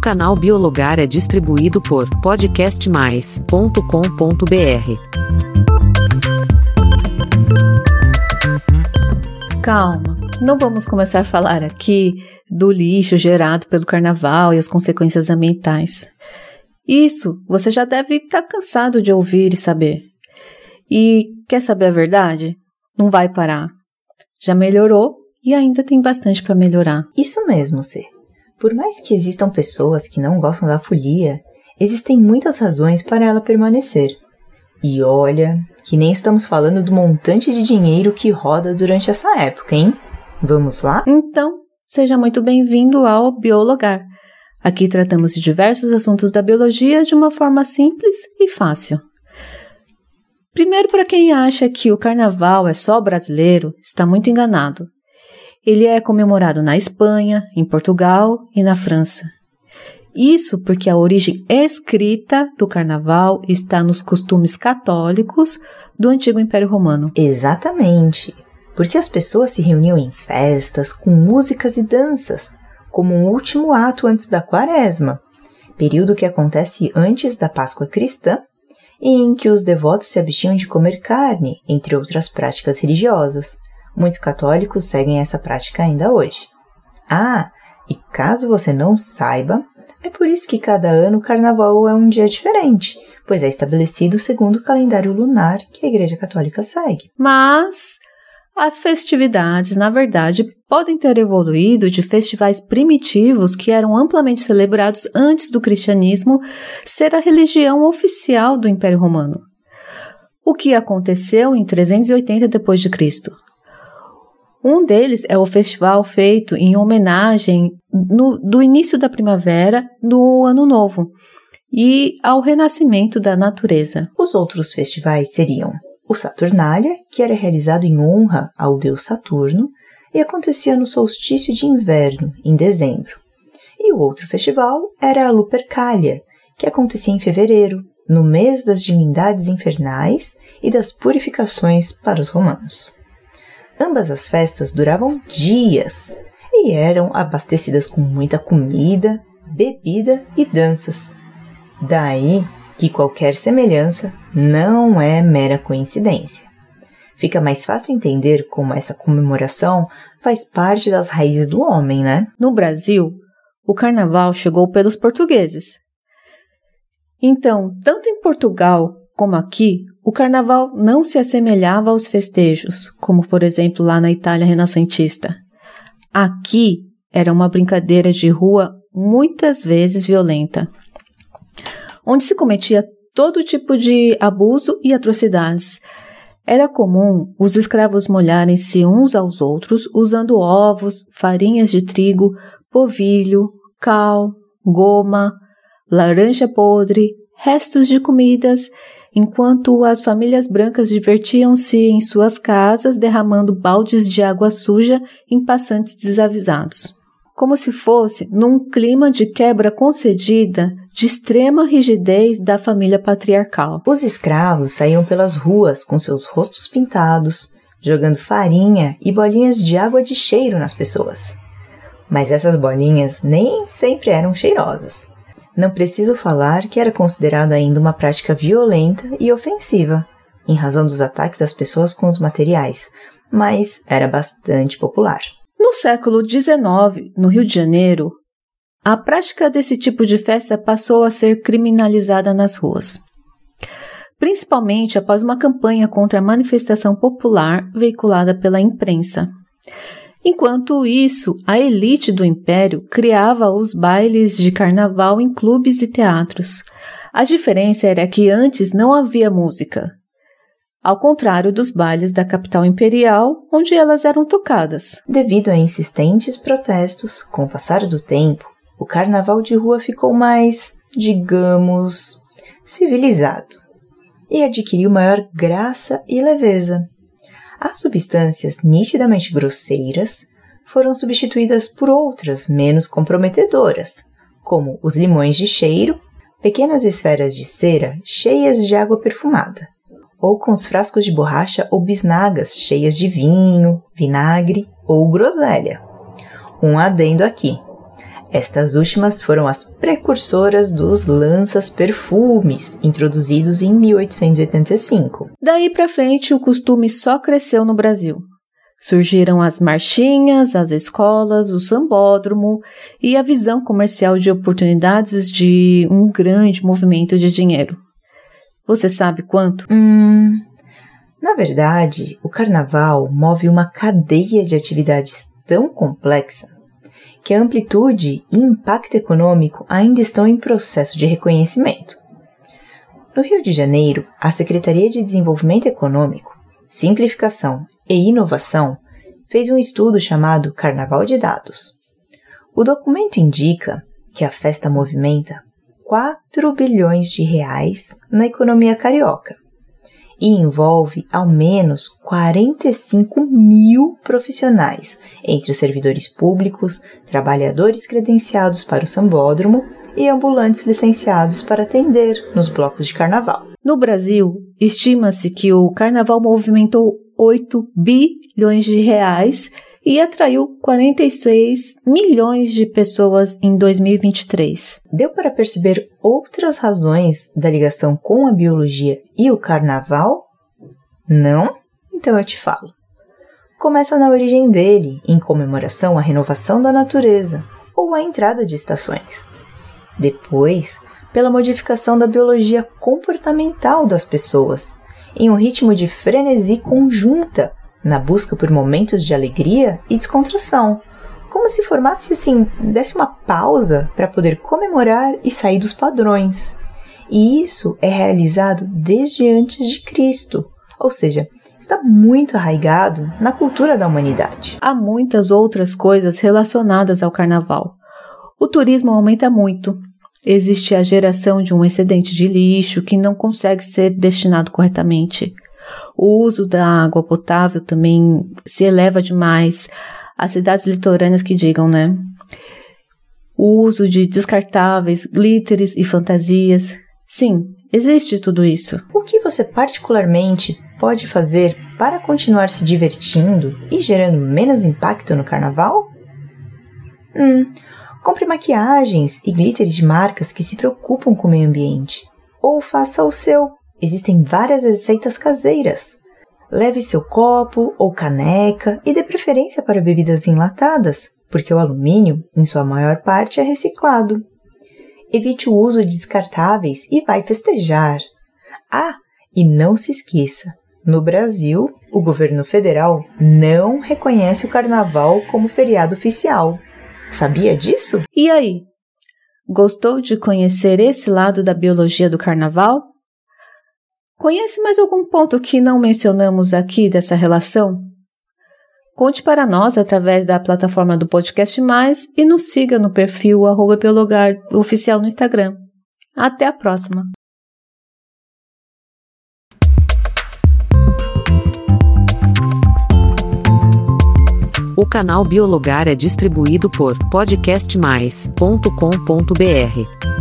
canal Biologar é distribuído por podcastmais.com.br. Calma, não vamos começar a falar aqui do lixo gerado pelo carnaval e as consequências ambientais. Isso você já deve estar cansado de ouvir e saber. E quer saber a verdade? Não vai parar. Já melhorou e ainda tem bastante para melhorar. Isso mesmo, C. Por mais que existam pessoas que não gostam da folia, existem muitas razões para ela permanecer. E olha, que nem estamos falando do montante de dinheiro que roda durante essa época, hein? Vamos lá? Então, seja muito bem-vindo ao Biologar. Aqui tratamos de diversos assuntos da biologia de uma forma simples e fácil. Primeiro, para quem acha que o carnaval é só brasileiro, está muito enganado. Ele é comemorado na Espanha, em Portugal e na França. Isso porque a origem escrita do carnaval está nos costumes católicos do antigo Império Romano. Exatamente. Porque as pessoas se reuniam em festas com músicas e danças, como um último ato antes da Quaresma, período que acontece antes da Páscoa cristã e em que os devotos se abstinham de comer carne, entre outras práticas religiosas. Muitos católicos seguem essa prática ainda hoje. Ah, e caso você não saiba, é por isso que cada ano o carnaval é um dia diferente, pois é estabelecido segundo o calendário lunar que a Igreja Católica segue. Mas as festividades, na verdade, podem ter evoluído de festivais primitivos que eram amplamente celebrados antes do cristianismo ser a religião oficial do Império Romano. O que aconteceu em 380 d.C. Um deles é o festival feito em homenagem no, do início da primavera no Ano Novo e ao renascimento da natureza. Os outros festivais seriam o Saturnália, que era realizado em honra ao deus Saturno e acontecia no solstício de inverno, em dezembro. E o outro festival era a Lupercalia, que acontecia em fevereiro, no mês das divindades infernais e das purificações para os romanos. Ambas as festas duravam dias e eram abastecidas com muita comida, bebida e danças. Daí que qualquer semelhança não é mera coincidência. Fica mais fácil entender como essa comemoração faz parte das raízes do homem, né? No Brasil, o carnaval chegou pelos portugueses. Então, tanto em Portugal como aqui, o carnaval não se assemelhava aos festejos, como por exemplo lá na Itália renascentista. Aqui era uma brincadeira de rua muitas vezes violenta, onde se cometia todo tipo de abuso e atrocidades. Era comum os escravos molharem-se uns aos outros usando ovos, farinhas de trigo, povilho, cal, goma, laranja podre, restos de comidas enquanto as famílias brancas divertiam-se em suas casas derramando baldes de água suja em passantes desavisados. Como se fosse num clima de quebra concedida de extrema rigidez da família patriarcal. Os escravos saíam pelas ruas com seus rostos pintados, jogando farinha e bolinhas de água de cheiro nas pessoas. Mas essas bolinhas nem sempre eram cheirosas. Não preciso falar que era considerado ainda uma prática violenta e ofensiva, em razão dos ataques das pessoas com os materiais, mas era bastante popular. No século XIX, no Rio de Janeiro, a prática desse tipo de festa passou a ser criminalizada nas ruas. Principalmente após uma campanha contra a manifestação popular veiculada pela imprensa. Enquanto isso, a elite do império criava os bailes de carnaval em clubes e teatros. A diferença era que antes não havia música, ao contrário dos bailes da capital imperial, onde elas eram tocadas. Devido a insistentes protestos, com o passar do tempo, o carnaval de rua ficou mais, digamos, civilizado e adquiriu maior graça e leveza. As substâncias nitidamente grosseiras foram substituídas por outras menos comprometedoras, como os limões de cheiro, pequenas esferas de cera cheias de água perfumada, ou com os frascos de borracha ou bisnagas cheias de vinho, vinagre ou groselha. Um adendo aqui. Estas últimas foram as precursoras dos lanças-perfumes, introduzidos em 1885. Daí para frente, o costume só cresceu no Brasil. Surgiram as marchinhas, as escolas, o sambódromo e a visão comercial de oportunidades de um grande movimento de dinheiro. Você sabe quanto? Hum. Na verdade, o carnaval move uma cadeia de atividades tão complexa que a amplitude e impacto econômico ainda estão em processo de reconhecimento. No Rio de Janeiro, a Secretaria de Desenvolvimento Econômico, Simplificação e Inovação fez um estudo chamado Carnaval de Dados. O documento indica que a festa movimenta 4 bilhões de reais na economia carioca e envolve ao menos 45 mil profissionais, entre servidores públicos, trabalhadores credenciados para o sambódromo e ambulantes licenciados para atender nos blocos de carnaval. No Brasil, estima-se que o carnaval movimentou 8 bilhões de reais e atraiu 46 milhões de pessoas em 2023. Deu para perceber outras razões da ligação com a biologia e o carnaval? Não? Então eu te falo. Começa na origem dele, em comemoração à renovação da natureza ou à entrada de estações. Depois, pela modificação da biologia comportamental das pessoas, em um ritmo de frenesi conjunta na busca por momentos de alegria e descontração, como se formasse assim, desse uma pausa para poder comemorar e sair dos padrões. E isso é realizado desde antes de Cristo, ou seja, está muito arraigado na cultura da humanidade. Há muitas outras coisas relacionadas ao carnaval. O turismo aumenta muito. Existe a geração de um excedente de lixo que não consegue ser destinado corretamente. O uso da água potável também se eleva demais. As cidades litorâneas que digam, né? O uso de descartáveis, glitters e fantasias. Sim, existe tudo isso. O que você particularmente pode fazer para continuar se divertindo e gerando menos impacto no carnaval? Hum, compre maquiagens e glitters de marcas que se preocupam com o meio ambiente. Ou faça o seu Existem várias receitas caseiras. Leve seu copo ou caneca e dê preferência para bebidas enlatadas, porque o alumínio, em sua maior parte, é reciclado. Evite o uso de descartáveis e vai festejar. Ah, e não se esqueça: no Brasil, o governo federal não reconhece o carnaval como feriado oficial. Sabia disso? E aí? Gostou de conhecer esse lado da biologia do carnaval? Conhece mais algum ponto que não mencionamos aqui dessa relação? Conte para nós através da plataforma do Podcast Mais e nos siga no perfil arroba Biologar oficial no Instagram. Até a próxima! O canal Biologar é distribuído por podcastmais.com.br.